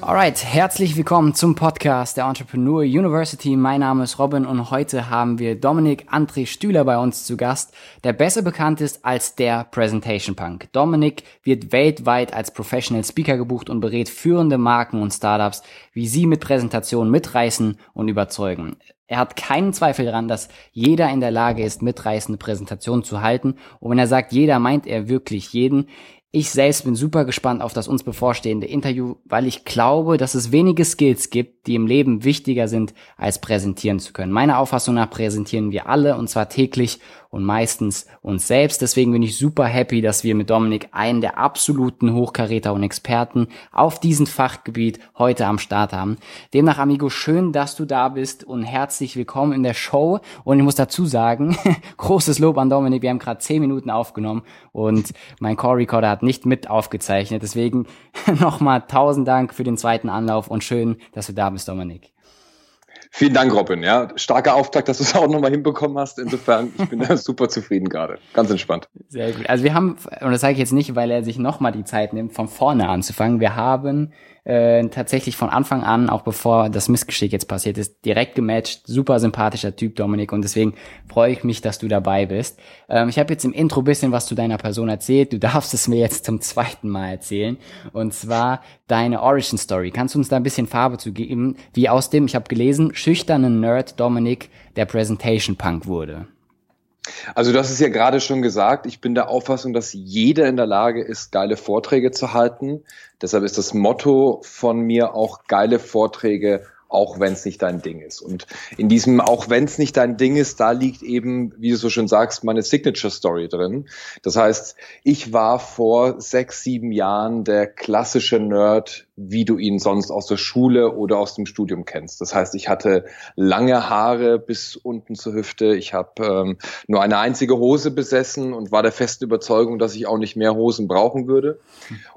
Alright, herzlich willkommen zum Podcast der Entrepreneur University. Mein Name ist Robin und heute haben wir Dominik André Stühler bei uns zu Gast, der besser bekannt ist als der Presentation Punk. Dominik wird weltweit als Professional Speaker gebucht und berät führende Marken und Startups, wie sie mit Präsentationen mitreißen und überzeugen. Er hat keinen Zweifel daran, dass jeder in der Lage ist, mitreißende Präsentationen zu halten. Und wenn er sagt jeder, meint er wirklich jeden. Ich selbst bin super gespannt auf das uns bevorstehende Interview, weil ich glaube, dass es wenige Skills gibt, die im Leben wichtiger sind, als präsentieren zu können. Meiner Auffassung nach präsentieren wir alle und zwar täglich und meistens uns selbst. Deswegen bin ich super happy, dass wir mit Dominik einen der absoluten Hochkaräter und Experten auf diesem Fachgebiet heute am Start haben. Demnach, Amigo, schön, dass du da bist und herzlich willkommen in der Show. Und ich muss dazu sagen, großes Lob an Dominik. Wir haben gerade zehn Minuten aufgenommen und mein Core Recorder hat nicht mit aufgezeichnet. Deswegen nochmal tausend Dank für den zweiten Anlauf und schön, dass du da bist, Dominik. Vielen Dank, Robin. Ja, starker Auftrag, dass du es auch nochmal hinbekommen hast. Insofern, ich bin super zufrieden gerade. Ganz entspannt. Sehr gut. Also wir haben, und das sage ich jetzt nicht, weil er sich nochmal die Zeit nimmt, von vorne anzufangen. Wir haben äh, tatsächlich von Anfang an, auch bevor das Missgeschick jetzt passiert ist, direkt gematcht. Super sympathischer Typ, Dominik, und deswegen freue ich mich, dass du dabei bist. Ähm, ich habe jetzt im Intro bisschen was zu deiner Person erzählt. Du darfst es mir jetzt zum zweiten Mal erzählen. Und zwar deine Origin Story. Kannst du uns da ein bisschen Farbe zu geben, wie aus dem, ich habe gelesen, schüchternen Nerd Dominik der Presentation Punk wurde? Also das ist ja gerade schon gesagt. Ich bin der Auffassung, dass jeder in der Lage ist, geile Vorträge zu halten. Deshalb ist das Motto von mir auch geile Vorträge auch wenn es nicht dein Ding ist. Und in diesem, auch wenn es nicht dein Ding ist, da liegt eben, wie du so schön sagst, meine Signature Story drin. Das heißt, ich war vor sechs, sieben Jahren der klassische Nerd, wie du ihn sonst aus der Schule oder aus dem Studium kennst. Das heißt, ich hatte lange Haare bis unten zur Hüfte. Ich habe ähm, nur eine einzige Hose besessen und war der festen Überzeugung, dass ich auch nicht mehr Hosen brauchen würde.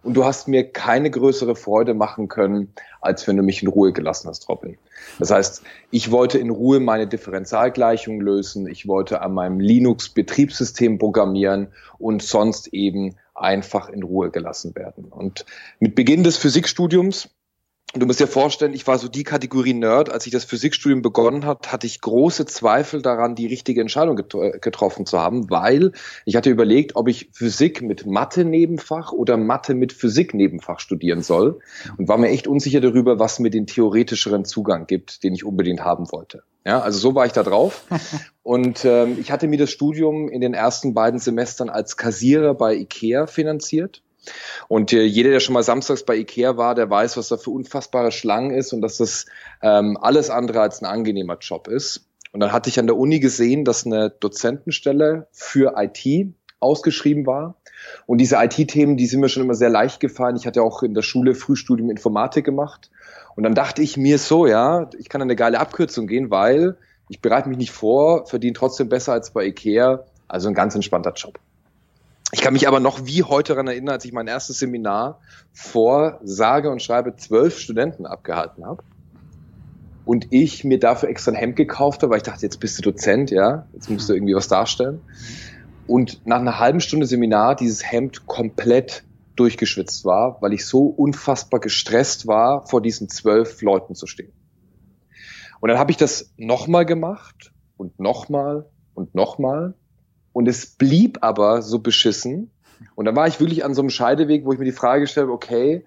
Und du hast mir keine größere Freude machen können, als wenn du mich in Ruhe gelassen hast, Robin. Das heißt, ich wollte in Ruhe meine Differentialgleichung lösen, ich wollte an meinem Linux-Betriebssystem programmieren und sonst eben einfach in Ruhe gelassen werden. Und mit Beginn des Physikstudiums Du musst dir vorstellen, ich war so die Kategorie Nerd. Als ich das Physikstudium begonnen hat, hatte ich große Zweifel daran, die richtige Entscheidung get getroffen zu haben, weil ich hatte überlegt, ob ich Physik mit Mathe-Nebenfach oder Mathe mit Physik-Nebenfach studieren soll und war mir echt unsicher darüber, was mir den theoretischeren Zugang gibt, den ich unbedingt haben wollte. Ja, also so war ich da drauf. Und ähm, ich hatte mir das Studium in den ersten beiden Semestern als Kassierer bei IKEA finanziert und äh, jeder, der schon mal samstags bei Ikea war, der weiß, was da für unfassbare Schlangen ist und dass das ähm, alles andere als ein angenehmer Job ist. Und dann hatte ich an der Uni gesehen, dass eine Dozentenstelle für IT ausgeschrieben war. Und diese IT-Themen, die sind mir schon immer sehr leicht gefallen. Ich hatte auch in der Schule Frühstudium Informatik gemacht. Und dann dachte ich mir so, ja, ich kann eine geile Abkürzung gehen, weil ich bereite mich nicht vor, verdiene trotzdem besser als bei Ikea. Also ein ganz entspannter Job. Ich kann mich aber noch wie heute daran erinnern, als ich mein erstes Seminar vor sage und schreibe zwölf Studenten abgehalten habe und ich mir dafür extra ein Hemd gekauft habe, weil ich dachte, jetzt bist du Dozent, ja, jetzt musst du irgendwie was darstellen. Und nach einer halben Stunde Seminar dieses Hemd komplett durchgeschwitzt war, weil ich so unfassbar gestresst war, vor diesen zwölf Leuten zu stehen. Und dann habe ich das nochmal gemacht und nochmal und nochmal und es blieb aber so beschissen. Und dann war ich wirklich an so einem Scheideweg, wo ich mir die Frage gestellt habe, okay,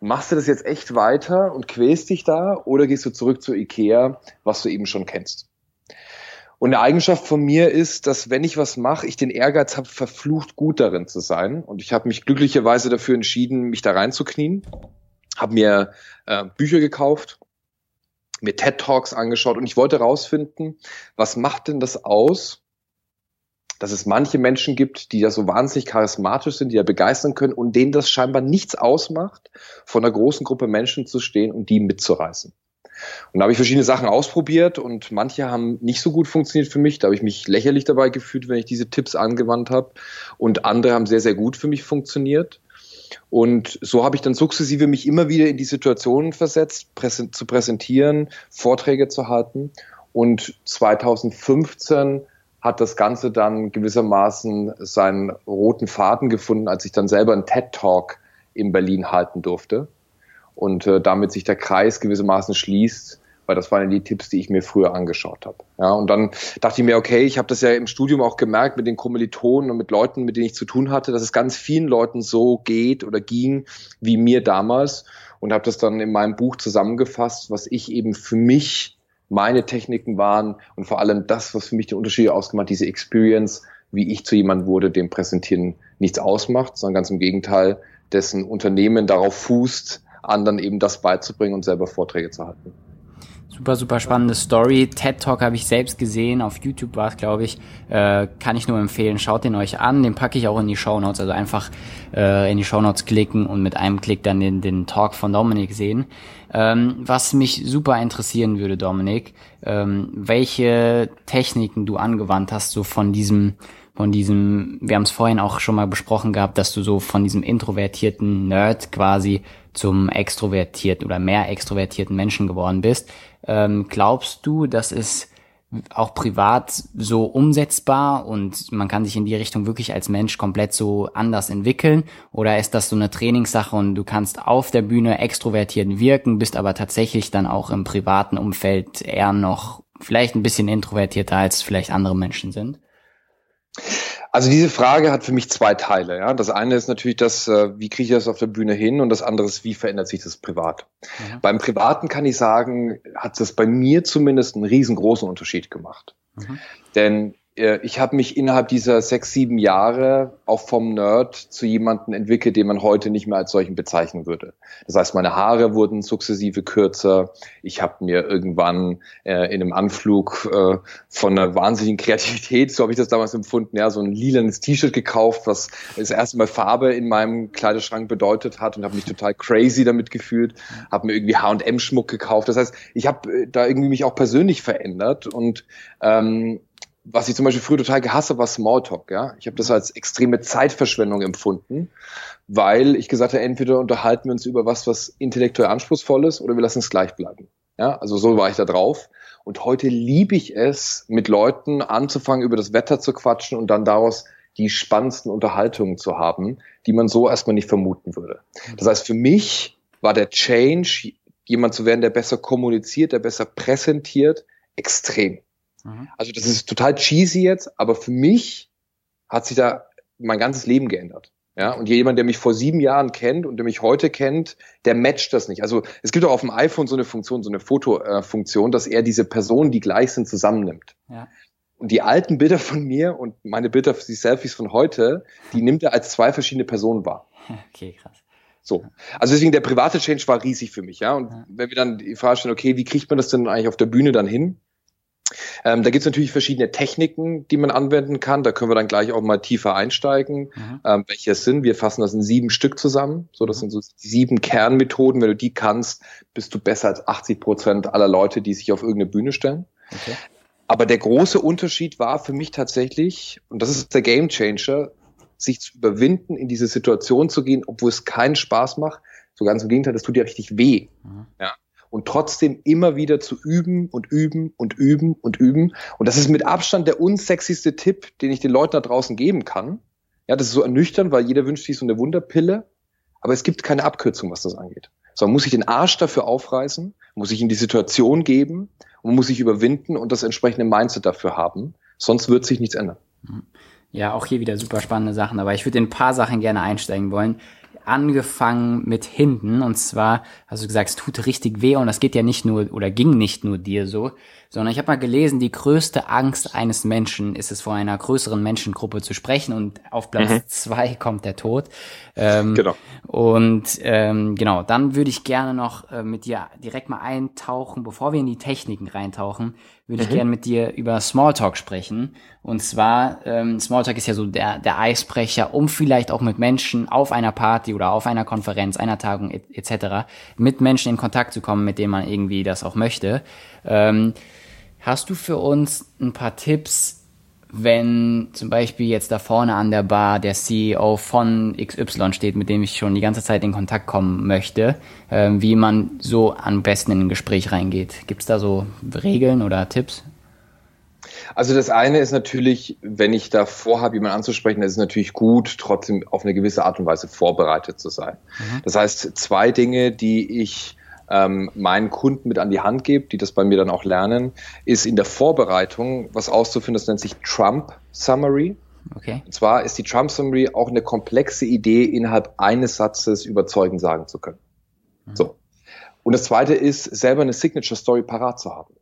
machst du das jetzt echt weiter und quälst dich da oder gehst du zurück zu Ikea, was du eben schon kennst? Und eine Eigenschaft von mir ist, dass wenn ich was mache, ich den Ehrgeiz habe, verflucht gut darin zu sein. Und ich habe mich glücklicherweise dafür entschieden, mich da reinzuknien, habe mir äh, Bücher gekauft, mir TED Talks angeschaut und ich wollte herausfinden, was macht denn das aus, dass es manche Menschen gibt, die ja so wahnsinnig charismatisch sind, die ja begeistern können und denen das scheinbar nichts ausmacht, von einer großen Gruppe Menschen zu stehen und die mitzureißen. Und da habe ich verschiedene Sachen ausprobiert und manche haben nicht so gut funktioniert für mich. Da habe ich mich lächerlich dabei gefühlt, wenn ich diese Tipps angewandt habe. Und andere haben sehr, sehr gut für mich funktioniert. Und so habe ich dann sukzessive mich immer wieder in die Situation versetzt, präsent, zu präsentieren, Vorträge zu halten. Und 2015 hat das Ganze dann gewissermaßen seinen roten Faden gefunden, als ich dann selber einen TED Talk in Berlin halten durfte. Und äh, damit sich der Kreis gewissermaßen schließt, weil das waren die Tipps, die ich mir früher angeschaut habe. Ja, und dann dachte ich mir, okay, ich habe das ja im Studium auch gemerkt mit den Kommilitonen und mit Leuten, mit denen ich zu tun hatte, dass es ganz vielen Leuten so geht oder ging wie mir damals und habe das dann in meinem Buch zusammengefasst, was ich eben für mich meine Techniken waren und vor allem das, was für mich den Unterschied ausgemacht, diese Experience, wie ich zu jemandem wurde, dem Präsentieren nichts ausmacht, sondern ganz im Gegenteil, dessen Unternehmen darauf fußt, anderen eben das beizubringen und selber Vorträge zu halten. Super, super spannende Story. TED Talk habe ich selbst gesehen. Auf YouTube war es, glaube ich. Äh, kann ich nur empfehlen. Schaut den euch an. Den packe ich auch in die Show Notes. Also einfach äh, in die Show Notes klicken und mit einem Klick dann den, den Talk von Dominik sehen. Ähm, was mich super interessieren würde, Dominik, ähm, welche Techniken du angewandt hast, so von diesem von diesem, wir haben es vorhin auch schon mal besprochen gehabt, dass du so von diesem introvertierten Nerd quasi zum extrovertierten oder mehr extrovertierten Menschen geworden bist. Ähm, glaubst du, das ist auch privat so umsetzbar und man kann sich in die Richtung wirklich als Mensch komplett so anders entwickeln? Oder ist das so eine Trainingssache und du kannst auf der Bühne extrovertiert wirken, bist aber tatsächlich dann auch im privaten Umfeld eher noch vielleicht ein bisschen introvertierter als vielleicht andere Menschen sind? Also diese Frage hat für mich zwei Teile. Ja. Das eine ist natürlich das, äh, wie kriege ich das auf der Bühne hin und das andere ist, wie verändert sich das privat. Mhm. Beim Privaten kann ich sagen, hat das bei mir zumindest einen riesengroßen Unterschied gemacht. Mhm. Denn ich habe mich innerhalb dieser sechs, sieben Jahre auch vom Nerd zu jemanden entwickelt, den man heute nicht mehr als solchen bezeichnen würde. Das heißt, meine Haare wurden sukzessive kürzer. Ich habe mir irgendwann äh, in einem Anflug äh, von einer wahnsinnigen Kreativität, so habe ich das damals empfunden, ja, so ein lilanes T-Shirt gekauft, was das erste Mal Farbe in meinem Kleiderschrank bedeutet hat und habe mich total crazy damit gefühlt. Habe mir irgendwie H&M-Schmuck gekauft. Das heißt, ich habe äh, da irgendwie mich auch persönlich verändert und ähm, was ich zum Beispiel früher total gehasst habe, war Smalltalk. Ja? Ich habe das als extreme Zeitverschwendung empfunden, weil ich gesagt habe, entweder unterhalten wir uns über was, was intellektuell anspruchsvoll ist, oder wir lassen es gleich bleiben. Ja? Also so war ich da drauf. Und heute liebe ich es, mit Leuten anzufangen, über das Wetter zu quatschen und dann daraus die spannendsten Unterhaltungen zu haben, die man so erstmal nicht vermuten würde. Das heißt, für mich war der Change, jemand zu werden, der besser kommuniziert, der besser präsentiert, extrem. Mhm. Also das ist total cheesy jetzt, aber für mich hat sich da mein ganzes Leben geändert. Ja, und jemand, der mich vor sieben Jahren kennt und der mich heute kennt, der matcht das nicht. Also es gibt auch auf dem iPhone so eine Funktion, so eine Fotofunktion, dass er diese Personen, die gleich sind, zusammennimmt. Ja. Und die alten Bilder von mir und meine Bilder, die Selfies von heute, die nimmt er als zwei verschiedene Personen wahr. Okay, krass. So. Also deswegen der private Change war riesig für mich, ja. Und ja. wenn wir dann die Frage stellen, okay, wie kriegt man das denn eigentlich auf der Bühne dann hin? Ähm, da gibt es natürlich verschiedene Techniken, die man anwenden kann. Da können wir dann gleich auch mal tiefer einsteigen, mhm. ähm, welche es sind. Wir fassen das in sieben Stück zusammen. So, das mhm. sind so sieben Kernmethoden. Wenn du die kannst, bist du besser als 80 Prozent aller Leute, die sich auf irgendeine Bühne stellen. Okay. Aber der große Unterschied war für mich tatsächlich, und das ist der Game Changer, sich zu überwinden, in diese Situation zu gehen, obwohl es keinen Spaß macht. So ganz im Gegenteil, das tut dir richtig weh. Mhm. Ja und trotzdem immer wieder zu üben und üben und üben und üben. Und das ist mit Abstand der unsexyste Tipp, den ich den Leuten da draußen geben kann. Ja, das ist so ernüchternd, weil jeder wünscht sich so eine Wunderpille. Aber es gibt keine Abkürzung, was das angeht. So, man muss sich den Arsch dafür aufreißen, muss sich in die Situation geben und muss sich überwinden und das entsprechende Mindset dafür haben. Sonst wird sich nichts ändern. Ja, auch hier wieder super spannende Sachen, aber ich würde in ein paar Sachen gerne einsteigen wollen angefangen mit hinten. Und zwar, hast du gesagt, es tut richtig weh und das geht ja nicht nur oder ging nicht nur dir so, sondern ich habe mal gelesen, die größte Angst eines Menschen ist es, vor einer größeren Menschengruppe zu sprechen und auf Platz mhm. zwei kommt der Tod. Ähm, genau. Und ähm, genau, dann würde ich gerne noch äh, mit dir direkt mal eintauchen, bevor wir in die Techniken reintauchen, würde mhm. ich gerne mit dir über Smalltalk sprechen. Und zwar, ähm, Smalltalk ist ja so der, der Eisbrecher, um vielleicht auch mit Menschen auf einer Party oder auf einer Konferenz, einer Tagung etc. mit Menschen in Kontakt zu kommen, mit denen man irgendwie das auch möchte. Ähm, hast du für uns ein paar Tipps, wenn zum Beispiel jetzt da vorne an der Bar der CEO von XY steht, mit dem ich schon die ganze Zeit in Kontakt kommen möchte, äh, wie man so am besten in ein Gespräch reingeht. Gibt es da so Regeln oder Tipps? Also das eine ist natürlich, wenn ich da vorhabe, jemanden anzusprechen, ist es natürlich gut, trotzdem auf eine gewisse Art und Weise vorbereitet zu sein. Mhm. Das heißt, zwei Dinge, die ich ähm, meinen Kunden mit an die Hand gebe, die das bei mir dann auch lernen, ist in der Vorbereitung was auszufinden, das nennt sich Trump Summary. Okay. Und zwar ist die Trump Summary auch eine komplexe Idee, innerhalb eines Satzes überzeugend sagen zu können. Mhm. So. Und das zweite ist, selber eine Signature Story parat zu haben.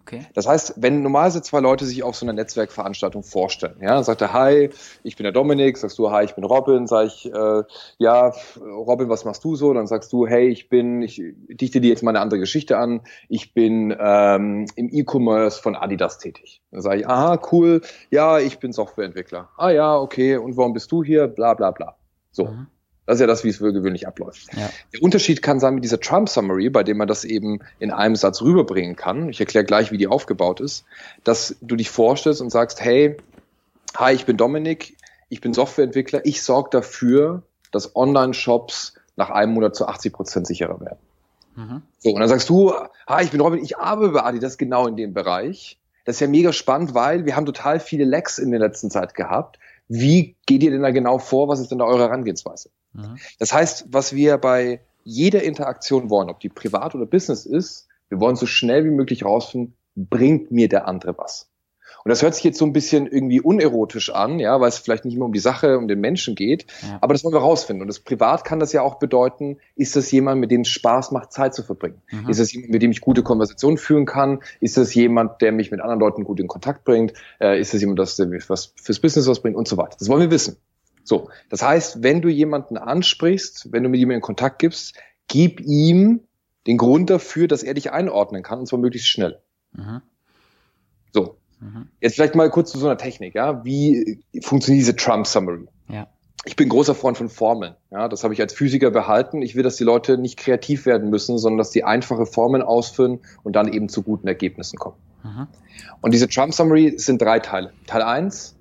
Okay. Das heißt, wenn normalerweise zwei Leute sich auf so einer Netzwerkveranstaltung vorstellen, ja, dann sagt er, hi, ich bin der Dominik, sagst du, hi, ich bin Robin, sag ich, äh, ja, Robin, was machst du so? Dann sagst du, hey, ich bin, ich dichte dir jetzt mal eine andere Geschichte an, ich bin ähm, im E-Commerce von Adidas tätig. Dann sage ich, aha, cool, ja, ich bin Softwareentwickler. Ah ja, okay, und warum bist du hier? Bla bla bla. So. Mhm. Das ist ja das, wie es für gewöhnlich abläuft. Ja. Der Unterschied kann sein mit dieser Trump Summary, bei dem man das eben in einem Satz rüberbringen kann. Ich erkläre gleich, wie die aufgebaut ist, dass du dich vorstellst und sagst, hey, hi, ich bin Dominik, ich bin Softwareentwickler, ich sorge dafür, dass Online-Shops nach einem Monat zu 80 Prozent sicherer werden. Mhm. So, und dann sagst du, hi, ich bin Robin, ich arbeite bei Adidas genau in dem Bereich. Das ist ja mega spannend, weil wir haben total viele Lecks in der letzten Zeit gehabt. Wie geht ihr denn da genau vor? Was ist denn da eure Herangehensweise? Mhm. Das heißt, was wir bei jeder Interaktion wollen, ob die privat oder Business ist, wir wollen so schnell wie möglich rausfinden, bringt mir der andere was? Und das hört sich jetzt so ein bisschen irgendwie unerotisch an, ja, weil es vielleicht nicht immer um die Sache, um den Menschen geht. Ja. Aber das wollen wir rausfinden. Und das Privat kann das ja auch bedeuten, ist das jemand, mit dem es Spaß macht, Zeit zu verbringen? Mhm. Ist das jemand, mit dem ich gute Konversationen führen kann? Ist das jemand, der mich mit anderen Leuten gut in Kontakt bringt? Äh, ist das jemand, der mir was fürs Business was bringt und so weiter? Das wollen wir wissen. So. Das heißt, wenn du jemanden ansprichst, wenn du mit ihm in Kontakt gibst, gib ihm den Grund dafür, dass er dich einordnen kann, und zwar möglichst schnell. Mhm. So. Mhm. Jetzt vielleicht mal kurz zu so einer Technik, ja. Wie funktioniert diese Trump Summary? Ja. Ich bin großer Freund von Formeln. Ja, das habe ich als Physiker behalten. Ich will, dass die Leute nicht kreativ werden müssen, sondern dass die einfache Formeln ausführen und dann eben zu guten Ergebnissen kommen. Mhm. Und diese Trump Summary sind drei Teile. Teil eins: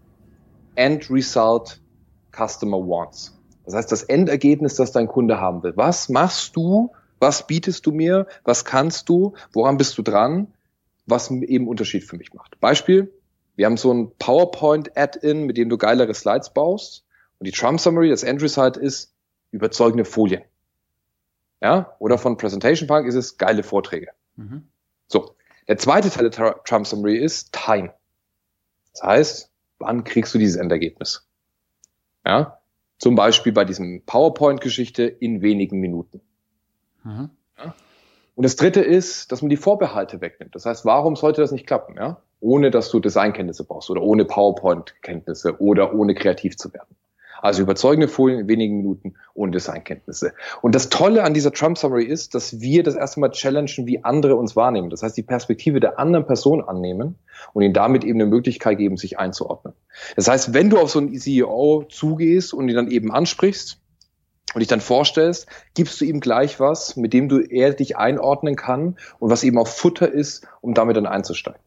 End Result Customer Wants. Das heißt, das Endergebnis, das dein Kunde haben will. Was machst du? Was bietest du mir? Was kannst du? Woran bist du dran? was eben Unterschied für mich macht. Beispiel, wir haben so ein PowerPoint-Add-in, mit dem du geilere Slides baust. Und die Trump Summary, das End Result ist überzeugende Folien. Ja, oder von Presentation Park ist es geile Vorträge. Mhm. So. Der zweite Teil der Trump Summary ist Time. Das heißt, wann kriegst du dieses Endergebnis? Ja, zum Beispiel bei diesem PowerPoint-Geschichte in wenigen Minuten. Mhm. Ja? Und das dritte ist, dass man die Vorbehalte wegnimmt. Das heißt, warum sollte das nicht klappen, ja? Ohne dass du Designkenntnisse brauchst oder ohne PowerPoint-Kenntnisse oder ohne kreativ zu werden. Also überzeugende Folien in wenigen Minuten ohne Designkenntnisse. Und das Tolle an dieser Trump Summary ist, dass wir das erste Mal challengen, wie andere uns wahrnehmen. Das heißt, die Perspektive der anderen Person annehmen und ihnen damit eben eine Möglichkeit geben, sich einzuordnen. Das heißt, wenn du auf so einen CEO zugehst und ihn dann eben ansprichst, und dich dann vorstellst, gibst du ihm gleich was, mit dem du er dich einordnen kann und was eben auch Futter ist, um damit dann einzusteigen.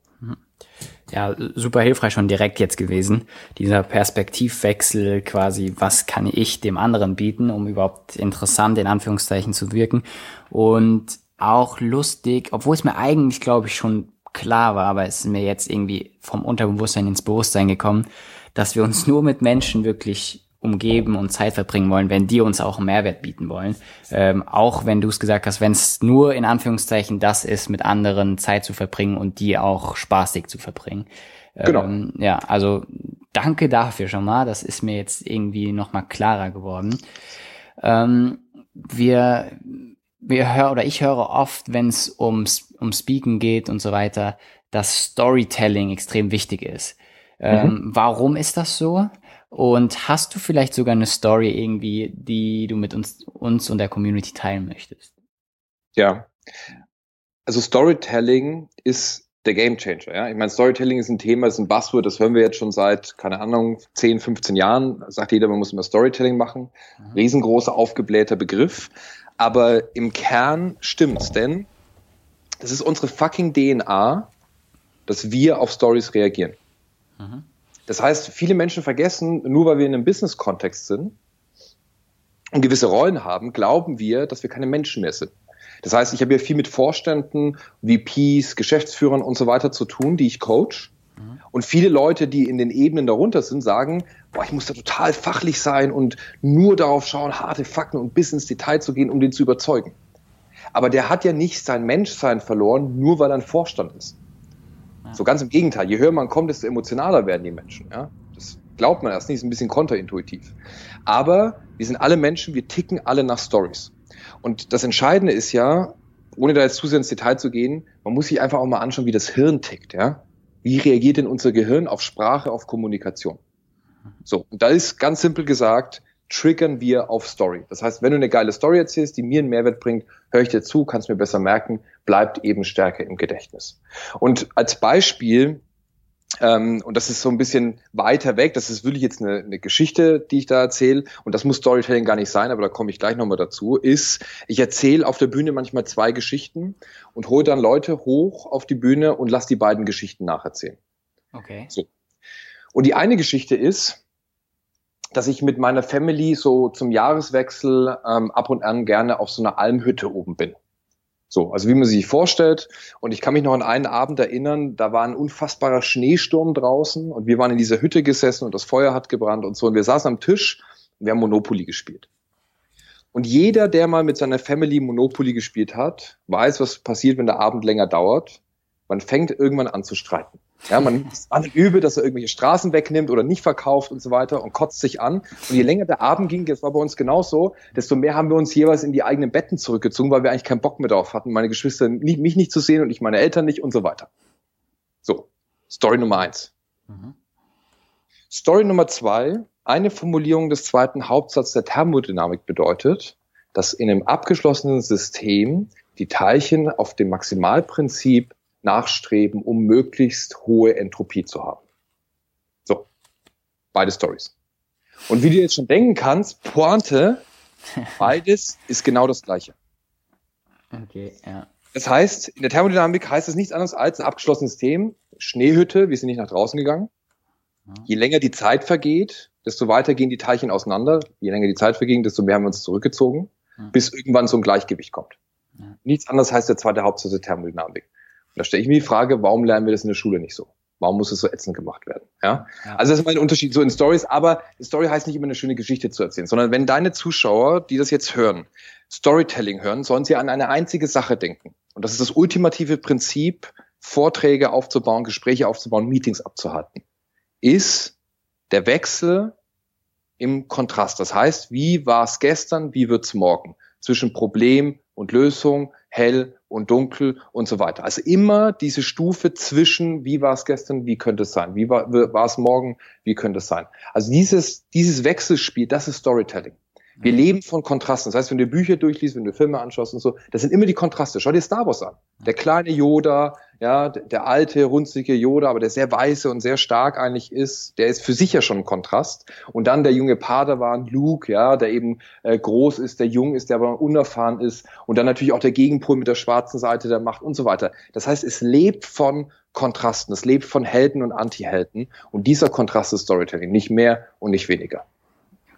Ja, super hilfreich schon direkt jetzt gewesen. Dieser Perspektivwechsel quasi, was kann ich dem anderen bieten, um überhaupt interessant in Anführungszeichen zu wirken. Und auch lustig, obwohl es mir eigentlich, glaube ich, schon klar war, aber es ist mir jetzt irgendwie vom Unterbewusstsein ins Bewusstsein gekommen, dass wir uns nur mit Menschen wirklich umgeben und Zeit verbringen wollen, wenn die uns auch einen Mehrwert bieten wollen. Ähm, auch wenn du es gesagt hast, wenn es nur in Anführungszeichen das ist, mit anderen Zeit zu verbringen und die auch spaßig zu verbringen. Genau. Ähm, ja, also danke dafür schon mal. Das ist mir jetzt irgendwie nochmal klarer geworden. Ähm, wir, wir hören oder ich höre oft, wenn es ums, um Speaken geht und so weiter, dass Storytelling extrem wichtig ist. Ähm, mhm. Warum ist das so? Und hast du vielleicht sogar eine Story irgendwie, die du mit uns, uns und der Community teilen möchtest? Ja. Also Storytelling ist der Game Changer. Ja? Ich meine, Storytelling ist ein Thema, ist ein Buzzword, das hören wir jetzt schon seit, keine Ahnung, 10, 15 Jahren. Sagt jeder, man muss immer Storytelling machen. Riesengroßer, aufgeblähter Begriff. Aber im Kern stimmt's, denn es ist unsere fucking DNA, dass wir auf Stories reagieren. Mhm. Das heißt, viele Menschen vergessen, nur weil wir in einem Business-Kontext sind und gewisse Rollen haben, glauben wir, dass wir keine Menschen mehr sind. Das heißt, ich habe ja viel mit Vorständen, VPs, Geschäftsführern und so weiter zu tun, die ich coach. Mhm. Und viele Leute, die in den Ebenen darunter sind, sagen, boah, ich muss da total fachlich sein und nur darauf schauen, harte Fakten und bis ins Detail zu gehen, um den zu überzeugen. Aber der hat ja nicht sein Menschsein verloren, nur weil er ein Vorstand ist. So ganz im Gegenteil. Je höher man kommt, desto emotionaler werden die Menschen. Ja? Das glaubt man erst nicht, ist ein bisschen konterintuitiv. Aber wir sind alle Menschen, wir ticken alle nach Stories. Und das Entscheidende ist ja, ohne da jetzt zu sehr ins Detail zu gehen, man muss sich einfach auch mal anschauen, wie das Hirn tickt. Ja? Wie reagiert denn unser Gehirn auf Sprache, auf Kommunikation? So, und da ist ganz simpel gesagt, triggern wir auf Story. Das heißt, wenn du eine geile Story erzählst, die mir einen Mehrwert bringt, höre ich dir zu, kannst mir besser merken, bleibt eben stärker im Gedächtnis. Und als Beispiel, ähm, und das ist so ein bisschen weiter weg, das ist wirklich jetzt eine, eine Geschichte, die ich da erzähle, und das muss Storytelling gar nicht sein, aber da komme ich gleich nochmal dazu, ist, ich erzähle auf der Bühne manchmal zwei Geschichten und hole dann Leute hoch auf die Bühne und lass die beiden Geschichten nacherzählen. Okay. So. Und die eine Geschichte ist, dass ich mit meiner Family so zum Jahreswechsel ähm, ab und an gerne auf so einer Almhütte oben bin. So, also wie man sich vorstellt. Und ich kann mich noch an einen Abend erinnern, da war ein unfassbarer Schneesturm draußen und wir waren in dieser Hütte gesessen und das Feuer hat gebrannt und so. Und wir saßen am Tisch und wir haben Monopoly gespielt. Und jeder, der mal mit seiner Family Monopoly gespielt hat, weiß, was passiert, wenn der Abend länger dauert. Man fängt irgendwann an zu streiten. Ja, man nimmt es an übel, dass er irgendwelche Straßen wegnimmt oder nicht verkauft und so weiter und kotzt sich an. Und je länger der Abend ging, das war bei uns genauso, desto mehr haben wir uns jeweils in die eigenen Betten zurückgezogen, weil wir eigentlich keinen Bock mehr drauf hatten, meine Geschwister nicht, mich nicht zu sehen und ich meine Eltern nicht und so weiter. So, Story Nummer eins. Mhm. Story Nummer zwei, eine Formulierung des zweiten Hauptsatzes der Thermodynamik bedeutet, dass in einem abgeschlossenen System die Teilchen auf dem Maximalprinzip nachstreben, um möglichst hohe Entropie zu haben. So, beide Stories. Und wie du jetzt schon denken kannst, Pointe, beides ist genau das Gleiche. Okay, ja. Das heißt, in der Thermodynamik heißt es nichts anderes als ein abgeschlossenes System, Schneehütte, wir sind nicht nach draußen gegangen. Je länger die Zeit vergeht, desto weiter gehen die Teilchen auseinander. Je länger die Zeit verging, desto mehr haben wir uns zurückgezogen, bis irgendwann so ein Gleichgewicht kommt. Nichts anderes heißt der zweite Hauptsatz der Thermodynamik da stelle ich mir die Frage, warum lernen wir das in der Schule nicht so? Warum muss es so ätzend gemacht werden? Ja? ja. Also das ist mein Unterschied so in Stories, aber Story heißt nicht immer eine schöne Geschichte zu erzählen, sondern wenn deine Zuschauer, die das jetzt hören, Storytelling hören, sollen sie an eine einzige Sache denken. Und das ist das ultimative Prinzip, Vorträge aufzubauen, Gespräche aufzubauen, Meetings abzuhalten. Ist der Wechsel im Kontrast. Das heißt, wie war es gestern, wie wird's morgen? Zwischen Problem und Lösung, hell und dunkel und so weiter. Also immer diese Stufe zwischen, wie war es gestern, wie könnte es sein, wie war, es morgen, wie könnte es sein. Also dieses, dieses Wechselspiel, das ist Storytelling. Wir mhm. leben von Kontrasten. Das heißt, wenn du Bücher durchliest, wenn du Filme anschaust und so, das sind immer die Kontraste. Schau dir Star Wars an. Der kleine Yoda, ja, der alte, runzige Yoda, aber der sehr weiße und sehr stark eigentlich ist, der ist für sich ja schon ein Kontrast. Und dann der junge Padawan, Luke, ja, der eben äh, groß ist, der jung ist, der aber unerfahren ist. Und dann natürlich auch der Gegenpol mit der schwarzen Seite der Macht und so weiter. Das heißt, es lebt von Kontrasten, es lebt von Helden und Antihelden. Und dieser Kontrast ist Storytelling, nicht mehr und nicht weniger.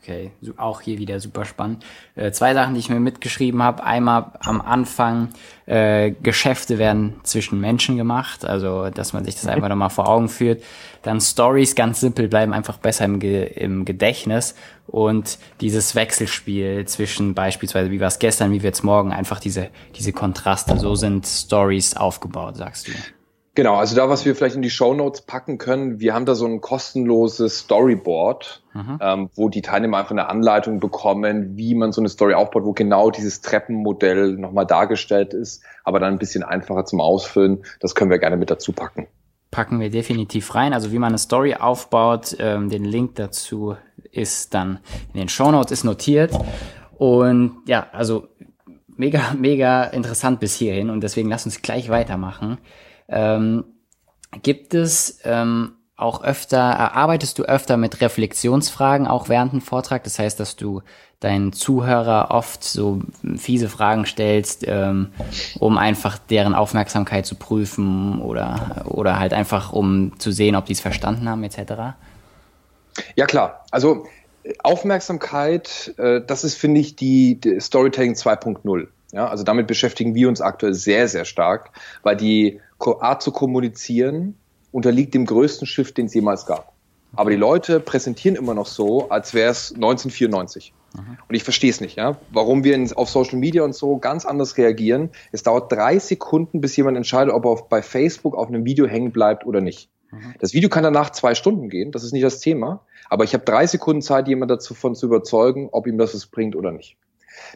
Okay, auch hier wieder super spannend. Äh, zwei Sachen, die ich mir mitgeschrieben habe. Einmal am Anfang, äh, Geschäfte werden zwischen Menschen gemacht, also dass man sich das einfach nochmal vor Augen führt. Dann Stories, ganz simpel, bleiben einfach besser im, Ge im Gedächtnis. Und dieses Wechselspiel zwischen beispielsweise, wie war es gestern, wie wird's morgen, einfach diese, diese Kontraste. So sind Stories aufgebaut, sagst du. Genau, also da, was wir vielleicht in die Show Notes packen können, wir haben da so ein kostenloses Storyboard, mhm. ähm, wo die Teilnehmer einfach eine Anleitung bekommen, wie man so eine Story aufbaut, wo genau dieses Treppenmodell nochmal dargestellt ist, aber dann ein bisschen einfacher zum Ausfüllen. Das können wir gerne mit dazu packen. Packen wir definitiv rein. Also wie man eine Story aufbaut, ähm, den Link dazu ist dann in den Show Notes ist notiert. Und ja, also mega, mega interessant bis hierhin und deswegen lass uns gleich weitermachen. Ähm, Gibt es ähm, auch öfter, arbeitest du öfter mit Reflexionsfragen auch während dem Vortrag? Das heißt, dass du deinen Zuhörer oft so fiese Fragen stellst, ähm, um einfach deren Aufmerksamkeit zu prüfen oder, oder halt einfach um zu sehen, ob die es verstanden haben, etc. Ja klar, also Aufmerksamkeit, äh, das ist, finde ich, die, die Storytelling 2.0. Ja, also damit beschäftigen wir uns aktuell sehr, sehr stark, weil die Art zu kommunizieren unterliegt dem größten Shift, den es jemals gab. Aber die Leute präsentieren immer noch so, als wäre es 1994. Mhm. Und ich verstehe es nicht, ja. Warum wir auf Social Media und so ganz anders reagieren. Es dauert drei Sekunden, bis jemand entscheidet, ob er bei Facebook auf einem Video hängen bleibt oder nicht. Mhm. Das Video kann danach zwei Stunden gehen, das ist nicht das Thema. Aber ich habe drei Sekunden Zeit, jemand davon zu überzeugen, ob ihm das was bringt oder nicht.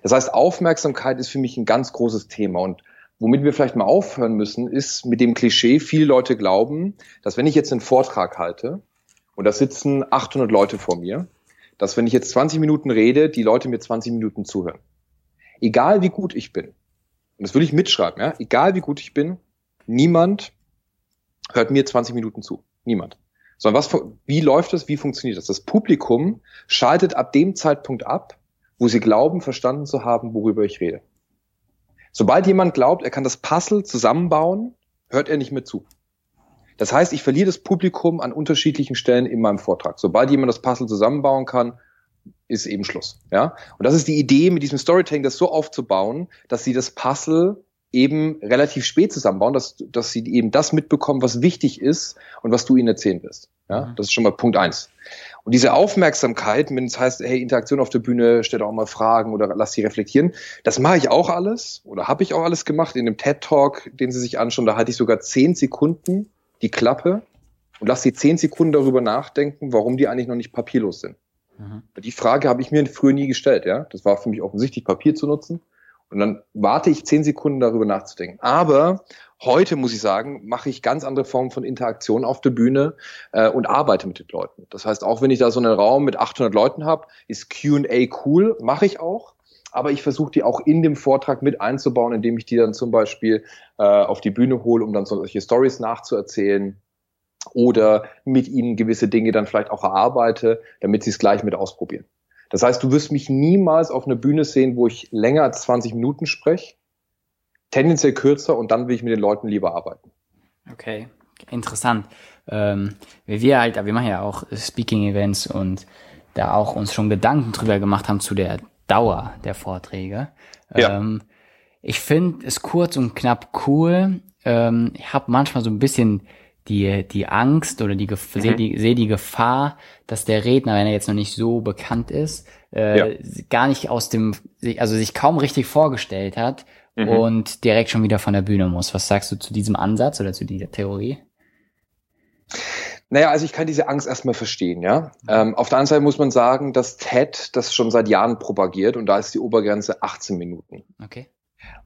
Das heißt, Aufmerksamkeit ist für mich ein ganz großes Thema. Und womit wir vielleicht mal aufhören müssen, ist mit dem Klischee, viele Leute glauben, dass wenn ich jetzt einen Vortrag halte und da sitzen 800 Leute vor mir, dass wenn ich jetzt 20 Minuten rede, die Leute mir 20 Minuten zuhören. Egal wie gut ich bin, und das würde ich mitschreiben, ja, egal wie gut ich bin, niemand hört mir 20 Minuten zu. Niemand. Sondern was, wie läuft das, wie funktioniert das? Das Publikum schaltet ab dem Zeitpunkt ab, wo sie glauben, verstanden zu haben, worüber ich rede. Sobald jemand glaubt, er kann das Puzzle zusammenbauen, hört er nicht mehr zu. Das heißt, ich verliere das Publikum an unterschiedlichen Stellen in meinem Vortrag. Sobald jemand das Puzzle zusammenbauen kann, ist eben Schluss. Ja? Und das ist die Idee mit diesem Storytelling, das so aufzubauen, dass sie das Puzzle eben relativ spät zusammenbauen, dass, dass sie eben das mitbekommen, was wichtig ist und was du ihnen erzählen wirst. Ja, mhm. das ist schon mal Punkt eins. Und diese Aufmerksamkeit, wenn es heißt, hey, Interaktion auf der Bühne, stell auch mal Fragen oder lass sie reflektieren, das mache ich auch alles oder habe ich auch alles gemacht in dem TED Talk, den Sie sich anschauen, da hatte ich sogar zehn Sekunden die Klappe und lass sie zehn Sekunden darüber nachdenken, warum die eigentlich noch nicht papierlos sind. Mhm. Die Frage habe ich mir früher nie gestellt, ja. Das war für mich offensichtlich, Papier zu nutzen. Und dann warte ich zehn Sekunden darüber nachzudenken. Aber heute, muss ich sagen, mache ich ganz andere Formen von Interaktion auf der Bühne äh, und arbeite mit den Leuten. Das heißt, auch wenn ich da so einen Raum mit 800 Leuten habe, ist Q&A cool, mache ich auch. Aber ich versuche die auch in dem Vortrag mit einzubauen, indem ich die dann zum Beispiel äh, auf die Bühne hole, um dann solche Stories nachzuerzählen oder mit ihnen gewisse Dinge dann vielleicht auch erarbeite, damit sie es gleich mit ausprobieren. Das heißt, du wirst mich niemals auf einer Bühne sehen, wo ich länger als 20 Minuten spreche, tendenziell kürzer und dann will ich mit den Leuten lieber arbeiten. Okay, interessant. Ähm, wir halt, wir machen ja auch Speaking-Events und da auch uns schon Gedanken drüber gemacht haben zu der Dauer der Vorträge. Ja. Ähm, ich finde es kurz und knapp cool. Ähm, ich habe manchmal so ein bisschen die, die Angst oder die, mhm. sehe die, seh die Gefahr, dass der Redner, wenn er jetzt noch nicht so bekannt ist, äh, ja. gar nicht aus dem, also sich kaum richtig vorgestellt hat mhm. und direkt schon wieder von der Bühne muss. Was sagst du zu diesem Ansatz oder zu dieser Theorie? Naja, also ich kann diese Angst erstmal verstehen, ja. Mhm. Ähm, auf der anderen Seite muss man sagen, dass TED das schon seit Jahren propagiert und da ist die Obergrenze 18 Minuten. Okay.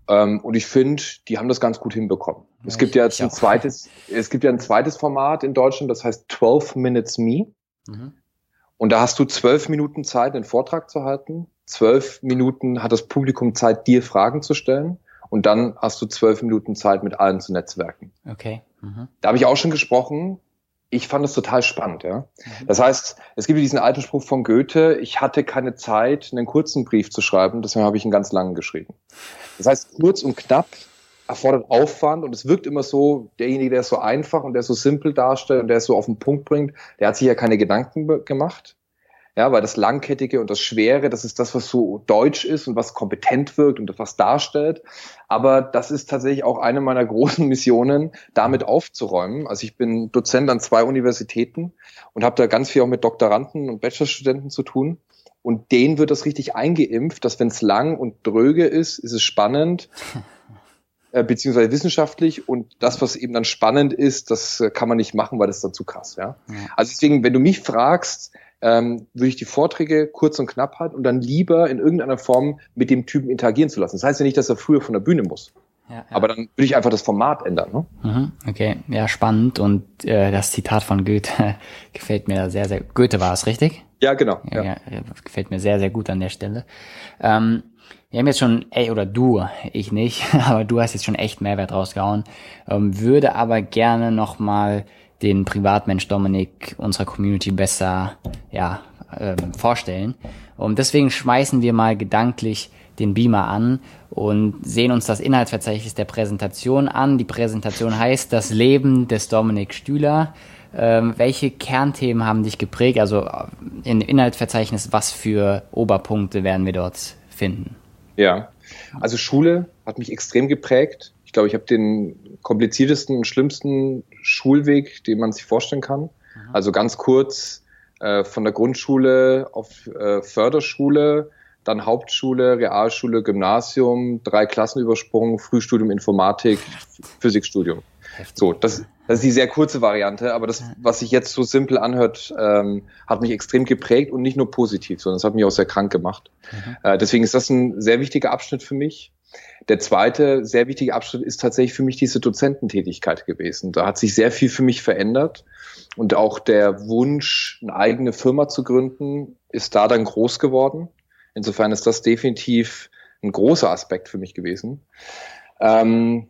Ähm, und ich finde, die haben das ganz gut hinbekommen. Ja, es gibt ja jetzt ein zweites, es gibt ja ein zweites Format in Deutschland, das heißt 12 Minutes Me. Mhm. Und da hast du zwölf Minuten Zeit, einen Vortrag zu halten. Zwölf Minuten hat das Publikum Zeit, dir Fragen zu stellen. Und dann hast du zwölf Minuten Zeit, mit allen zu netzwerken. Okay. Mhm. Da habe ich auch schon gesprochen. Ich fand das total spannend, ja. Mhm. Das heißt, es gibt diesen alten Spruch von Goethe, ich hatte keine Zeit, einen kurzen Brief zu schreiben, deswegen habe ich einen ganz langen geschrieben. Das heißt, kurz und knapp erfordert Aufwand und es wirkt immer so, derjenige, der es so einfach und der es so simpel darstellt und der es so auf den Punkt bringt, der hat sich ja keine Gedanken gemacht. Ja, weil das Langkettige und das Schwere, das ist das, was so deutsch ist und was kompetent wirkt und was darstellt. Aber das ist tatsächlich auch eine meiner großen Missionen, damit aufzuräumen. Also ich bin Dozent an zwei Universitäten und habe da ganz viel auch mit Doktoranden und Bachelorstudenten zu tun. Und denen wird das richtig eingeimpft, dass wenn es lang und dröge ist, ist es spannend, äh, beziehungsweise wissenschaftlich. Und das, was eben dann spannend ist, das äh, kann man nicht machen, weil das dann zu krass. Ja? ja. Also deswegen, wenn du mich fragst, ähm, würde ich die Vorträge kurz und knapp halten und dann lieber in irgendeiner Form mit dem Typen interagieren zu lassen. Das heißt ja nicht, dass er früher von der Bühne muss. Ja, ja. Aber dann würde ich einfach das Format ändern. Ne? Mhm, okay, ja, spannend. Und äh, das Zitat von Goethe gefällt mir sehr, sehr. Goethe war es, richtig? Ja, genau. Ja, ja. gefällt mir sehr, sehr gut an der Stelle. Ähm, wir haben jetzt schon, ey, oder du, ich nicht, aber du hast jetzt schon echt Mehrwert rausgehauen, ähm, würde aber gerne nochmal den Privatmensch Dominik unserer Community besser, ja, ähm, vorstellen. Und deswegen schmeißen wir mal gedanklich den Beamer an und sehen uns das Inhaltsverzeichnis der Präsentation an. Die Präsentation heißt Das Leben des Dominik Stühler. Ähm, welche Kernthemen haben dich geprägt? Also äh, im Inhaltsverzeichnis, was für Oberpunkte werden wir dort finden? Ja, also Schule hat mich extrem geprägt. Ich glaube, ich habe den kompliziertesten und schlimmsten Schulweg, den man sich vorstellen kann. Mhm. Also ganz kurz äh, von der Grundschule auf äh, Förderschule, dann Hauptschule, Realschule, Gymnasium, drei Klassenübersprung, Frühstudium Informatik, Physikstudium. So, das, das ist die sehr kurze Variante, aber das, was sich jetzt so simpel anhört, ähm, hat mich extrem geprägt und nicht nur positiv, sondern es hat mich auch sehr krank gemacht. Mhm. Äh, deswegen ist das ein sehr wichtiger Abschnitt für mich. Der zweite sehr wichtige Abschnitt ist tatsächlich für mich diese Dozententätigkeit gewesen. Da hat sich sehr viel für mich verändert und auch der Wunsch, eine eigene Firma zu gründen, ist da dann groß geworden. Insofern ist das definitiv ein großer Aspekt für mich gewesen. Ähm,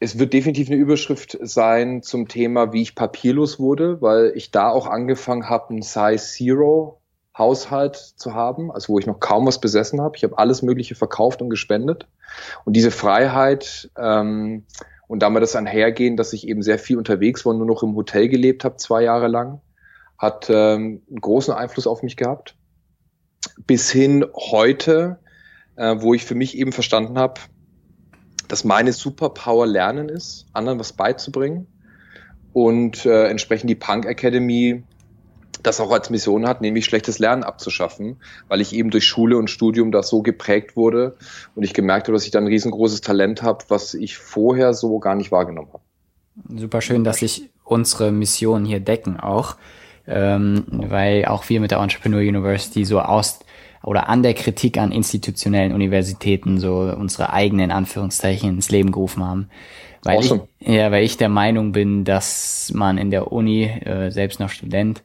es wird definitiv eine Überschrift sein zum Thema, wie ich papierlos wurde, weil ich da auch angefangen habe, einen Size Zero Haushalt zu haben, also wo ich noch kaum was besessen habe. Ich habe alles Mögliche verkauft und gespendet. Und diese Freiheit ähm, und damit das einhergehen, dass ich eben sehr viel unterwegs war und nur noch im Hotel gelebt habe, zwei Jahre lang, hat ähm, einen großen Einfluss auf mich gehabt. Bis hin heute, äh, wo ich für mich eben verstanden habe, dass meine Superpower Lernen ist, anderen was beizubringen und äh, entsprechend die Punk Academy das auch als Mission hat, nämlich schlechtes Lernen abzuschaffen, weil ich eben durch Schule und Studium da so geprägt wurde und ich gemerkt habe, dass ich da ein riesengroßes Talent habe, was ich vorher so gar nicht wahrgenommen habe. Super schön, dass sich unsere Mission hier decken auch, ähm, weil auch wir mit der Entrepreneur University so aus oder an der Kritik an institutionellen Universitäten so unsere eigenen Anführungszeichen ins Leben gerufen haben. Weil awesome. ich, ja, weil ich der Meinung bin, dass man in der Uni, äh, selbst noch Student,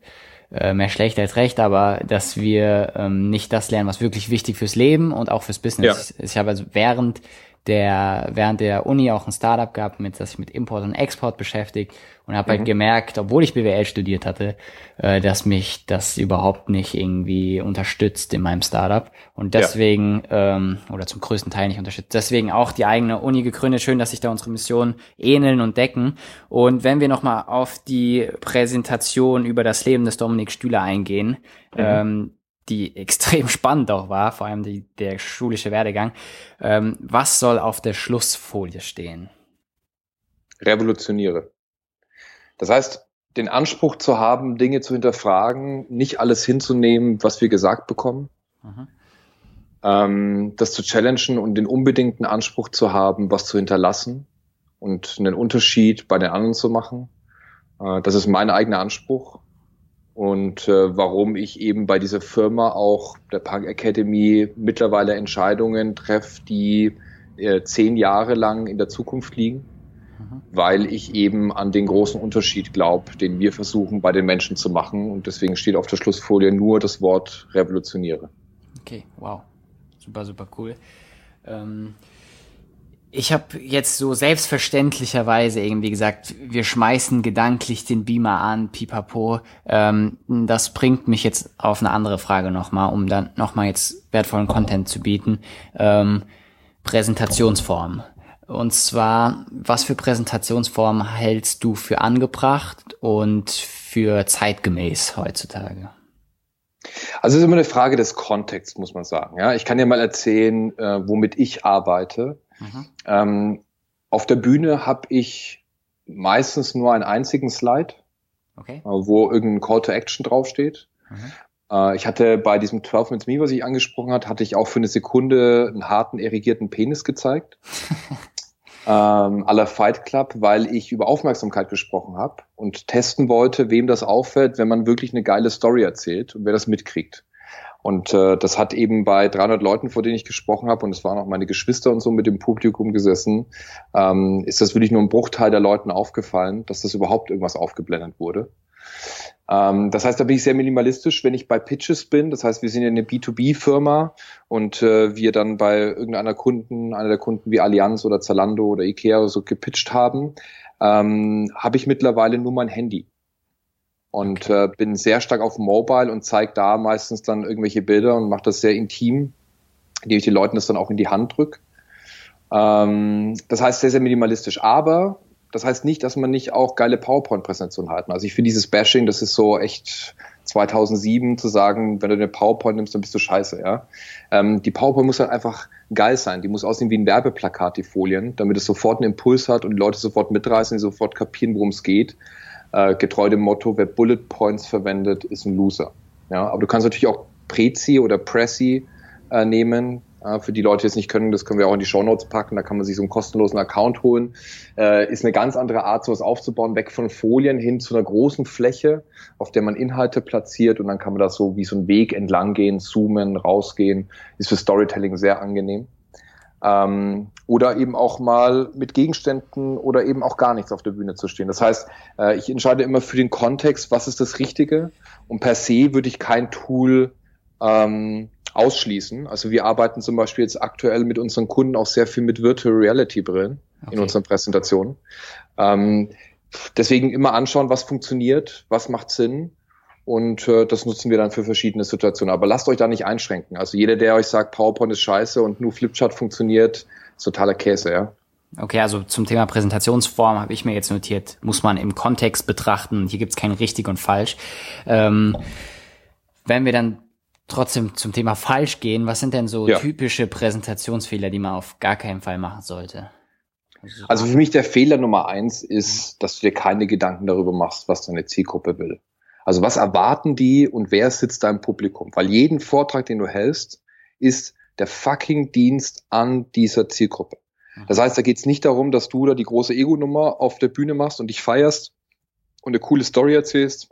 äh, mehr schlecht als recht, aber dass wir ähm, nicht das lernen, was wirklich wichtig fürs Leben und auch fürs Business. Ja. Ich habe also während der während der Uni auch ein Startup gehabt, mit das sich mit Import und Export beschäftigt und habe halt mhm. halt gemerkt, obwohl ich BWL studiert hatte, äh, dass mich das überhaupt nicht irgendwie unterstützt in meinem Startup und deswegen ja. ähm, oder zum größten Teil nicht unterstützt. Deswegen auch die eigene Uni gegründet. Schön, dass sich da unsere Mission ähneln und decken. Und wenn wir noch mal auf die Präsentation über das Leben des Dominik Stühler eingehen, mhm. ähm, die extrem spannend auch war, vor allem die, der schulische Werdegang. Ähm, was soll auf der Schlussfolie stehen? Revolutioniere. Das heißt, den Anspruch zu haben, Dinge zu hinterfragen, nicht alles hinzunehmen, was wir gesagt bekommen, mhm. ähm, das zu challengen und den unbedingten Anspruch zu haben, was zu hinterlassen und einen Unterschied bei den anderen zu machen. Äh, das ist mein eigener Anspruch und äh, warum ich eben bei dieser Firma auch der Punk Academy mittlerweile Entscheidungen treffe, die äh, zehn Jahre lang in der Zukunft liegen. Weil ich eben an den großen Unterschied glaube, den wir versuchen bei den Menschen zu machen und deswegen steht auf der Schlussfolie nur das Wort revolutioniere. Okay, wow, super, super cool. Ähm ich habe jetzt so selbstverständlicherweise irgendwie gesagt, wir schmeißen gedanklich den Beamer an, pipapo. Ähm, das bringt mich jetzt auf eine andere Frage nochmal, um dann nochmal jetzt wertvollen Content zu bieten. Ähm, Präsentationsform. Und zwar, was für Präsentationsformen hältst du für angebracht und für zeitgemäß heutzutage? Also es ist immer eine Frage des Kontexts, muss man sagen. Ja, ich kann dir mal erzählen, äh, womit ich arbeite. Mhm. Ähm, auf der Bühne habe ich meistens nur einen einzigen Slide, okay. äh, wo irgendein Call to Action draufsteht. Mhm. Äh, ich hatte bei diesem 12 Minutes Me, was ich angesprochen hat, hatte ich auch für eine Sekunde einen harten, erigierten Penis gezeigt. ähm, aller Fight Club, weil ich über Aufmerksamkeit gesprochen habe und testen wollte, wem das auffällt, wenn man wirklich eine geile Story erzählt und wer das mitkriegt. Und äh, das hat eben bei 300 Leuten, vor denen ich gesprochen habe, und es waren auch meine Geschwister und so mit dem Publikum gesessen, ähm, ist das wirklich nur ein Bruchteil der Leuten aufgefallen, dass das überhaupt irgendwas aufgeblendet wurde. Ähm, das heißt, da bin ich sehr minimalistisch, wenn ich bei Pitches bin. Das heißt, wir sind ja eine B2B-Firma und äh, wir dann bei irgendeiner Kunden, einer der Kunden wie Allianz oder Zalando oder Ikea so gepitcht haben, ähm, habe ich mittlerweile nur mein Handy und äh, bin sehr stark auf Mobile und zeige da meistens dann irgendwelche Bilder und mache das sehr intim, indem ich den Leuten das dann auch in die Hand drücke. Ähm, das heißt sehr, sehr minimalistisch. Aber das heißt nicht, dass man nicht auch geile PowerPoint-Präsentationen halten. Also ich finde dieses Bashing, das ist so echt 2007 zu sagen, wenn du eine PowerPoint nimmst, dann bist du scheiße, ja. Ähm, die PowerPoint muss halt einfach geil sein. Die muss aussehen wie ein Werbeplakat, die Folien, damit es sofort einen Impuls hat und die Leute sofort mitreißen, die sofort kapieren, worum es geht. Äh, getreu dem Motto, wer Bullet Points verwendet, ist ein Loser. Ja, aber du kannst natürlich auch Prezi oder Prezi äh, nehmen. Äh, für die Leute, die es nicht können, das können wir auch in die Show Notes packen. Da kann man sich so einen kostenlosen Account holen. Äh, ist eine ganz andere Art, sowas aufzubauen, weg von Folien hin zu einer großen Fläche, auf der man Inhalte platziert und dann kann man das so wie so ein Weg entlang gehen, zoomen, rausgehen. Ist für Storytelling sehr angenehm. Ähm, oder eben auch mal mit Gegenständen oder eben auch gar nichts auf der Bühne zu stehen. Das heißt, äh, ich entscheide immer für den Kontext, was ist das Richtige und per se würde ich kein Tool ähm, ausschließen. Also wir arbeiten zum Beispiel jetzt aktuell mit unseren Kunden auch sehr viel mit Virtual Reality Brillen okay. in unseren Präsentationen. Ähm, deswegen immer anschauen, was funktioniert, was macht Sinn. Und äh, das nutzen wir dann für verschiedene Situationen. Aber lasst euch da nicht einschränken. Also jeder, der euch sagt, PowerPoint ist scheiße und nur Flipchart funktioniert, ist totaler Käse, ja. Okay, also zum Thema Präsentationsform habe ich mir jetzt notiert, muss man im Kontext betrachten. Hier gibt es kein richtig und falsch. Ähm, wenn wir dann trotzdem zum Thema falsch gehen, was sind denn so ja. typische Präsentationsfehler, die man auf gar keinen Fall machen sollte? Also für mich der Fehler Nummer eins ist, dass du dir keine Gedanken darüber machst, was deine Zielgruppe will. Also was erwarten die und wer sitzt da im Publikum? Weil jeden Vortrag, den du hältst, ist der fucking Dienst an dieser Zielgruppe. Das heißt, da geht es nicht darum, dass du da die große Ego-Nummer auf der Bühne machst und dich feierst und eine coole Story erzählst,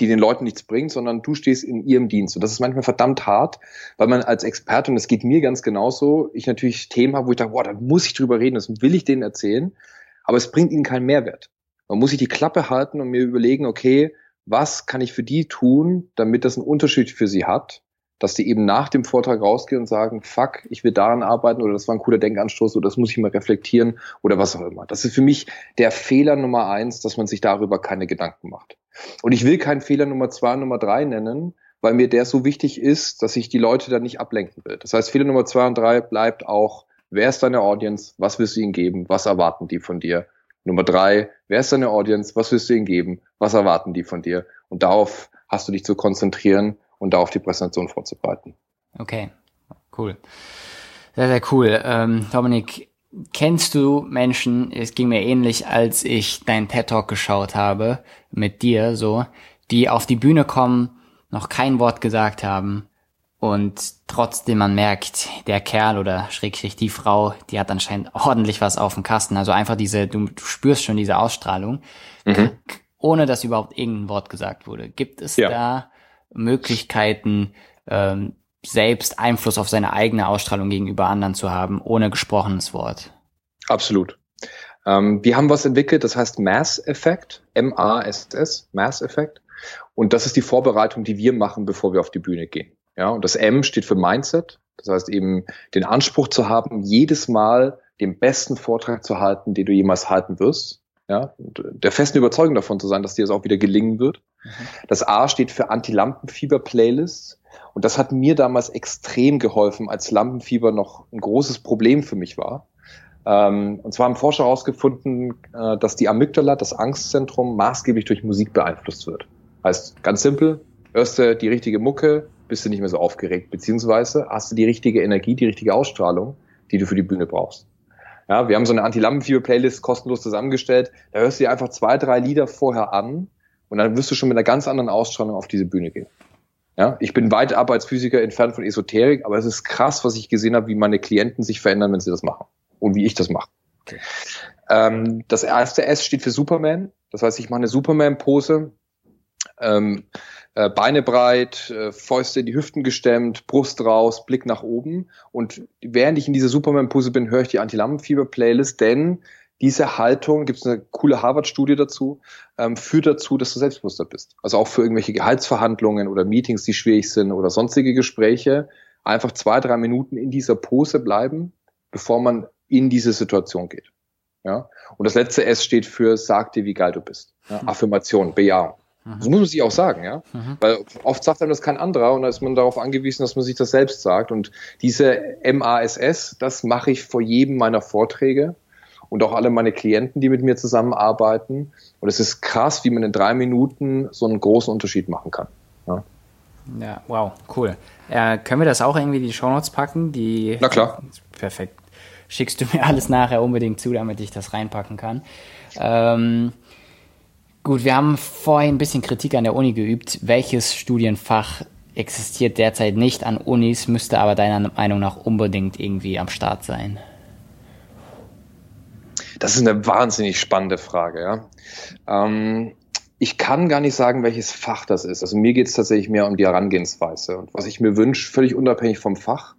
die den Leuten nichts bringt, sondern du stehst in ihrem Dienst. Und das ist manchmal verdammt hart, weil man als Experte, und das geht mir ganz genauso, ich natürlich Themen habe, wo ich dachte, boah, da muss ich drüber reden, das will ich denen erzählen, aber es bringt ihnen keinen Mehrwert. Man muss sich die Klappe halten und mir überlegen, okay, was kann ich für die tun, damit das einen Unterschied für sie hat dass die eben nach dem Vortrag rausgehen und sagen, fuck, ich will daran arbeiten oder das war ein cooler Denkanstoß oder das muss ich mal reflektieren oder was auch immer. Das ist für mich der Fehler Nummer eins, dass man sich darüber keine Gedanken macht. Und ich will keinen Fehler Nummer zwei, Nummer drei nennen, weil mir der so wichtig ist, dass ich die Leute da nicht ablenken will. Das heißt, Fehler Nummer zwei und drei bleibt auch, wer ist deine Audience, was willst du ihnen geben, was erwarten die von dir? Nummer drei, wer ist deine Audience, was willst du ihnen geben, was erwarten die von dir? Und darauf hast du dich zu konzentrieren und darauf die Präsentation vorzubereiten. Okay, cool. Sehr, sehr cool. Ähm, Dominik, kennst du Menschen, es ging mir ähnlich, als ich deinen TED Talk geschaut habe mit dir, so, die auf die Bühne kommen, noch kein Wort gesagt haben und trotzdem man merkt, der Kerl oder schrägstrich die Frau, die hat anscheinend ordentlich was auf dem Kasten. Also einfach diese, du, du spürst schon diese Ausstrahlung, mhm. ohne dass überhaupt irgendein Wort gesagt wurde. Gibt es ja. da Möglichkeiten, ähm, selbst Einfluss auf seine eigene Ausstrahlung gegenüber anderen zu haben, ohne gesprochenes Wort. Absolut. Ähm, wir haben was entwickelt, das heißt Mass-Effekt, M-A-S-S, Mass-Effekt. Und das ist die Vorbereitung, die wir machen, bevor wir auf die Bühne gehen. Ja, und das M steht für Mindset. Das heißt eben den Anspruch zu haben, jedes Mal den besten Vortrag zu halten, den du jemals halten wirst. Ja, und der festen Überzeugung davon zu sein, dass dir das auch wieder gelingen wird. Mhm. Das A steht für Anti-Lampenfieber-Playlists. Und das hat mir damals extrem geholfen, als Lampenfieber noch ein großes Problem für mich war. Ähm, und zwar haben Forscher herausgefunden, äh, dass die Amygdala, das Angstzentrum, maßgeblich durch Musik beeinflusst wird. Heißt, ganz simpel, hörst du die richtige Mucke, bist du nicht mehr so aufgeregt, beziehungsweise hast du die richtige Energie, die richtige Ausstrahlung, die du für die Bühne brauchst. Ja, wir haben so eine Anti-Lampenfieber-Playlist kostenlos zusammengestellt. Da hörst du dir einfach zwei, drei Lieder vorher an und dann wirst du schon mit einer ganz anderen Ausstrahlung auf diese Bühne gehen. Ja, ich bin weit ab als Physiker entfernt von Esoterik, aber es ist krass, was ich gesehen habe, wie meine Klienten sich verändern, wenn sie das machen und wie ich das mache. Okay. Ähm, das erste S steht für Superman. Das heißt, ich mache eine Superman-Pose, ähm, äh, Beine breit, äh, Fäuste in die Hüften gestemmt, Brust raus, Blick nach oben. Und während ich in dieser Superman-Pose bin, höre ich die Anti-Lampenfieber-Playlist, denn diese Haltung, gibt es eine coole Harvard-Studie dazu, ähm, führt dazu, dass du selbstbewusster bist. Also auch für irgendwelche Gehaltsverhandlungen oder Meetings, die schwierig sind oder sonstige Gespräche, einfach zwei, drei Minuten in dieser Pose bleiben, bevor man in diese Situation geht. Ja? Und das letzte S steht für sag dir, wie geil du bist. Ja? Affirmation, Bejahung. Mhm. Das muss man sich auch sagen, ja. Mhm. Weil oft sagt einem das kein anderer und da ist man darauf angewiesen, dass man sich das selbst sagt. Und diese MASS, das mache ich vor jedem meiner Vorträge und auch alle meine Klienten, die mit mir zusammenarbeiten. Und es ist krass, wie man in drei Minuten so einen großen Unterschied machen kann. Ja, ja wow, cool. Äh, können wir das auch irgendwie in die Shownotes packen? Die, Na klar. Perfekt. Schickst du mir alles nachher unbedingt zu, damit ich das reinpacken kann. Ähm, Gut, wir haben vorhin ein bisschen Kritik an der Uni geübt. Welches Studienfach existiert derzeit nicht an Unis, müsste aber deiner Meinung nach unbedingt irgendwie am Start sein? Das ist eine wahnsinnig spannende Frage, ja. Ähm, ich kann gar nicht sagen, welches Fach das ist. Also mir geht es tatsächlich mehr um die Herangehensweise. Und was ich mir wünsche, völlig unabhängig vom Fach,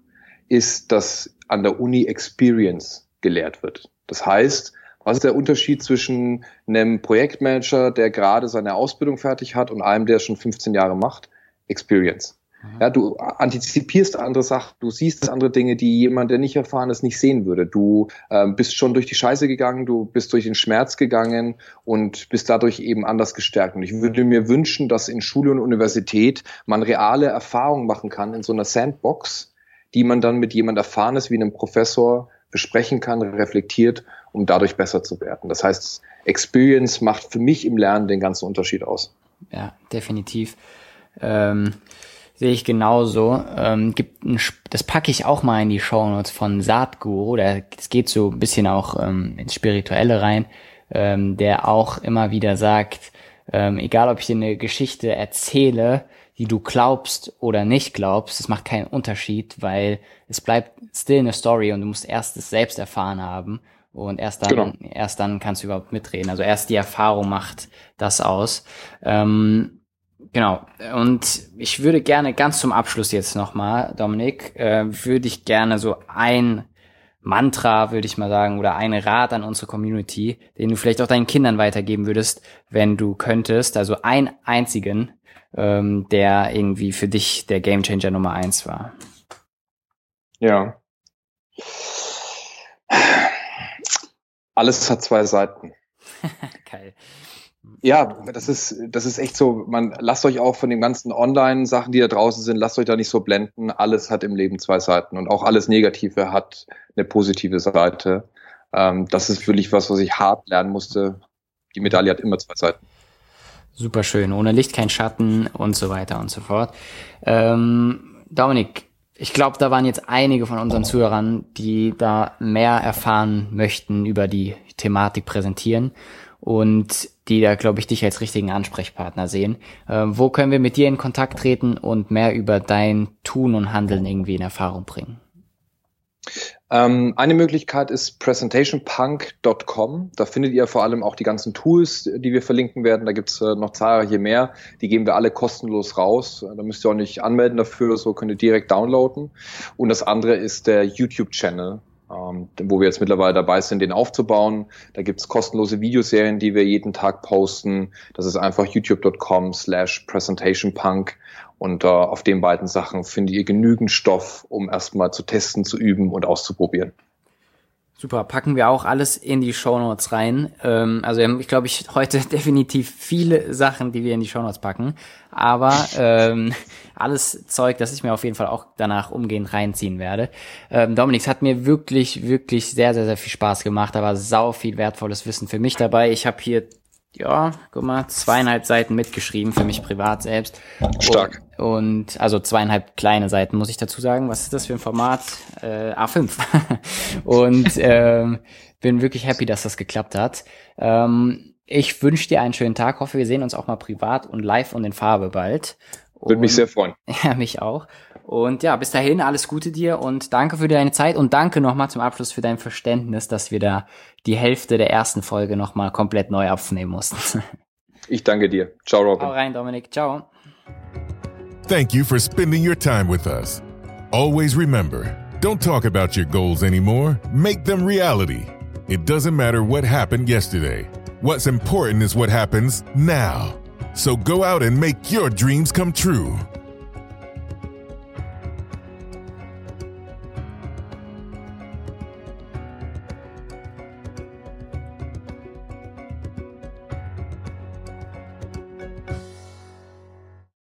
ist, dass an der Uni Experience gelehrt wird. Das heißt, was ist der Unterschied zwischen einem Projektmanager, der gerade seine Ausbildung fertig hat und einem, der schon 15 Jahre macht? Experience. Mhm. Ja, du antizipierst andere Sachen, du siehst andere Dinge, die jemand, der nicht erfahren ist, nicht sehen würde. Du äh, bist schon durch die Scheiße gegangen, du bist durch den Schmerz gegangen und bist dadurch eben anders gestärkt. Und ich würde mir wünschen, dass in Schule und Universität man reale Erfahrungen machen kann in so einer Sandbox, die man dann mit jemand Erfahrenes wie einem Professor besprechen kann, reflektiert, um dadurch besser zu werden. Das heißt, Experience macht für mich im Lernen den ganzen Unterschied aus. Ja, definitiv. Ähm, sehe ich genauso. Ähm, gibt ein, das packe ich auch mal in die Show Notes von Saatguru. Es geht so ein bisschen auch ähm, ins Spirituelle rein, ähm, der auch immer wieder sagt, ähm, egal ob ich dir eine Geschichte erzähle, die du glaubst oder nicht glaubst, es macht keinen Unterschied, weil es bleibt still eine Story und du musst erst es selbst erfahren haben und erst dann, genau. erst dann kannst du überhaupt mitreden. Also erst die Erfahrung macht das aus. Ähm, genau. Und ich würde gerne ganz zum Abschluss jetzt nochmal, Dominik, äh, würde ich gerne so ein Mantra, würde ich mal sagen, oder einen Rat an unsere Community, den du vielleicht auch deinen Kindern weitergeben würdest, wenn du könntest. Also einen einzigen, ähm, der irgendwie für dich der Gamechanger Nummer eins war? Ja. Alles hat zwei Seiten. Geil. Ja, das ist, das ist echt so. Man lasst euch auch von den ganzen Online-Sachen, die da draußen sind, lasst euch da nicht so blenden. Alles hat im Leben zwei Seiten und auch alles Negative hat eine positive Seite. Ähm, das ist wirklich was, was ich hart lernen musste. Die Medaille hat immer zwei Seiten. Super schön. Ohne Licht kein Schatten und so weiter und so fort. Ähm, Dominik, ich glaube, da waren jetzt einige von unseren Zuhörern, die da mehr erfahren möchten über die Thematik präsentieren und die da, glaube ich, dich als richtigen Ansprechpartner sehen. Ähm, wo können wir mit dir in Kontakt treten und mehr über dein Tun und Handeln irgendwie in Erfahrung bringen? Ähm, eine Möglichkeit ist presentationpunk.com. Da findet ihr vor allem auch die ganzen Tools, die wir verlinken werden. Da gibt's äh, noch zahlreiche mehr. Die geben wir alle kostenlos raus. Da müsst ihr auch nicht anmelden dafür, so könnt ihr direkt downloaden. Und das andere ist der YouTube-Channel, ähm, wo wir jetzt mittlerweile dabei sind, den aufzubauen. Da gibt's kostenlose Videoserien, die wir jeden Tag posten. Das ist einfach youtube.com slash presentationpunk. Und äh, auf den beiden Sachen findet ihr genügend Stoff, um erstmal zu testen, zu üben und auszuprobieren. Super, packen wir auch alles in die Show Notes rein. Ähm, also ich glaube ich heute definitiv viele Sachen, die wir in die Show Notes packen. Aber ähm, alles Zeug, das ich mir auf jeden Fall auch danach umgehend reinziehen werde. Ähm, Dominik, es hat mir wirklich, wirklich sehr, sehr, sehr viel Spaß gemacht. Da war sau viel wertvolles Wissen für mich dabei. Ich habe hier ja, guck mal, zweieinhalb Seiten mitgeschrieben für mich privat selbst. Stark. Und, und also zweieinhalb kleine Seiten, muss ich dazu sagen. Was ist das für ein Format? Äh, A5. und ähm, bin wirklich happy, dass das geklappt hat. Ähm, ich wünsche dir einen schönen Tag. Hoffe, wir sehen uns auch mal privat und live und in Farbe bald. Würde mich sehr freuen. Ja, mich auch. Und ja, bis dahin alles Gute dir und danke für deine Zeit und danke nochmal zum Abschluss für dein Verständnis, dass wir da die Hälfte der ersten Folge nochmal komplett neu aufnehmen mussten. Ich danke dir. Ciao, Robin. Hau rein, Dominik. Ciao. Thank you for spending your time with us. Always remember, don't talk about your goals anymore, make them reality. It doesn't matter what happened yesterday. What's important is what happens now. So go out and make your dreams come true.